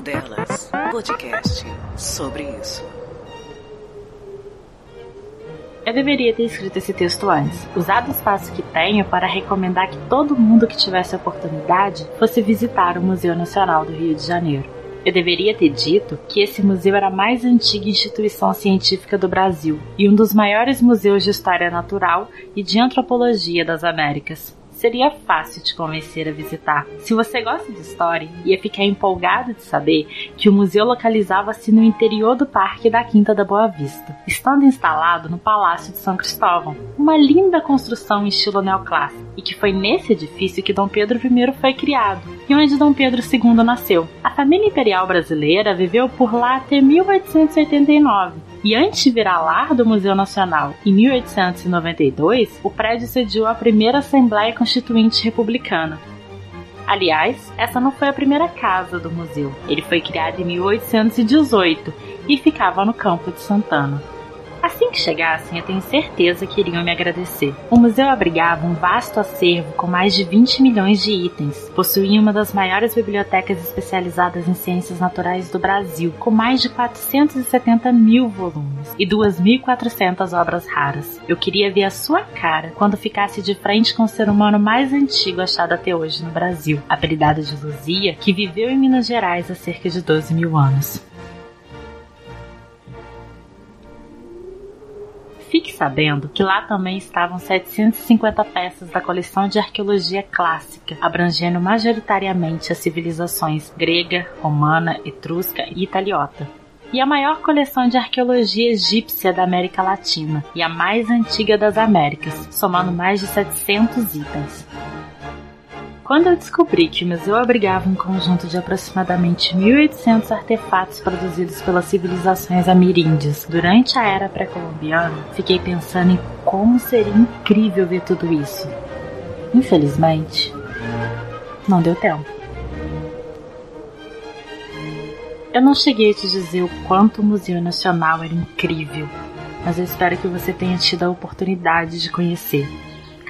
Papo Delas, podcast sobre isso. Eu deveria ter escrito esse texto antes, usado o espaço que tenho para recomendar que todo mundo que tivesse oportunidade fosse visitar o Museu Nacional do Rio de Janeiro. Eu deveria ter dito que esse museu era a mais antiga instituição científica do Brasil e um dos maiores museus de história natural e de antropologia das Américas seria fácil te convencer a visitar. Se você gosta de história, ia ficar empolgado de saber que o museu localizava-se no interior do Parque da Quinta da Boa Vista, estando instalado no Palácio de São Cristóvão, uma linda construção em estilo neoclássico, e que foi nesse edifício que Dom Pedro I foi criado e onde Dom Pedro II nasceu. A família imperial brasileira viveu por lá até 1889 e antes de virar lar do Museu Nacional, em 1892, o prédio sediou a primeira Assembleia Constituinte Republicana. Aliás, essa não foi a primeira casa do museu. Ele foi criado em 1818 e ficava no Campo de Santana. Assim que chegassem, eu tenho certeza que iriam me agradecer. O museu abrigava um vasto acervo com mais de 20 milhões de itens. Possuía uma das maiores bibliotecas especializadas em ciências naturais do Brasil, com mais de 470 mil volumes e 2.400 obras raras. Eu queria ver a sua cara quando ficasse de frente com o ser humano mais antigo achado até hoje no Brasil, apelidado de Luzia, que viveu em Minas Gerais há cerca de 12 mil anos. Sabendo que lá também estavam 750 peças da coleção de arqueologia clássica, abrangendo majoritariamente as civilizações grega, romana, etrusca e italiota e a maior coleção de arqueologia egípcia da América Latina e a mais antiga das Américas, somando mais de 700 itens. Quando eu descobri que o museu abrigava um conjunto de aproximadamente 1.800 artefatos produzidos pelas civilizações ameríndias durante a era pré-colombiana, fiquei pensando em como seria incrível ver tudo isso. Infelizmente, não deu tempo. Eu não cheguei a te dizer o quanto o Museu Nacional era incrível, mas eu espero que você tenha tido a oportunidade de conhecer.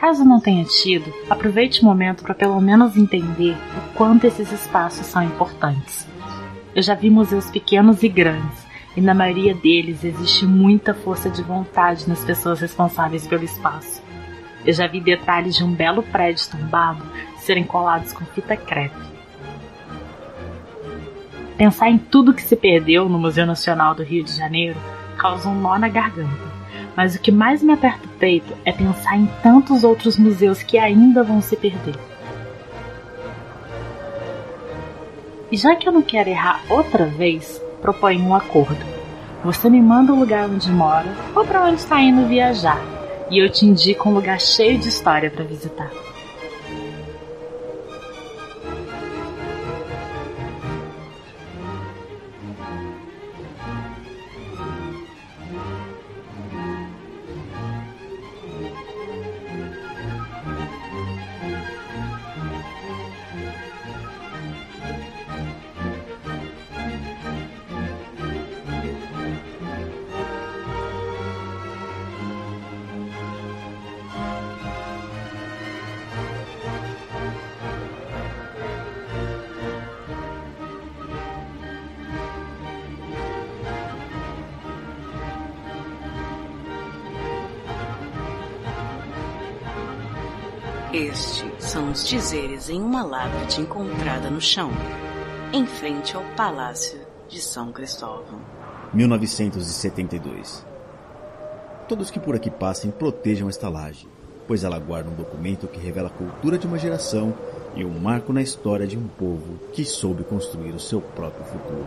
Caso não tenha tido, aproveite o momento para pelo menos entender o quanto esses espaços são importantes. Eu já vi museus pequenos e grandes, e na maioria deles existe muita força de vontade nas pessoas responsáveis pelo espaço. Eu já vi detalhes de um belo prédio tombado serem colados com fita crepe. Pensar em tudo que se perdeu no Museu Nacional do Rio de Janeiro causa um nó na garganta mas o que mais me aperta o peito é pensar em tantos outros museus que ainda vão se perder. E já que eu não quero errar outra vez, proponho um acordo. Você me manda o lugar onde mora ou para onde está indo viajar, e eu te indico um lugar cheio de história para visitar. Estes são os dizeres em uma lápide encontrada no chão, em frente ao Palácio de São Cristóvão. 1972. Todos que por aqui passem protejam esta laje, pois ela guarda um documento que revela a cultura de uma geração e um marco na história de um povo que soube construir o seu próprio futuro.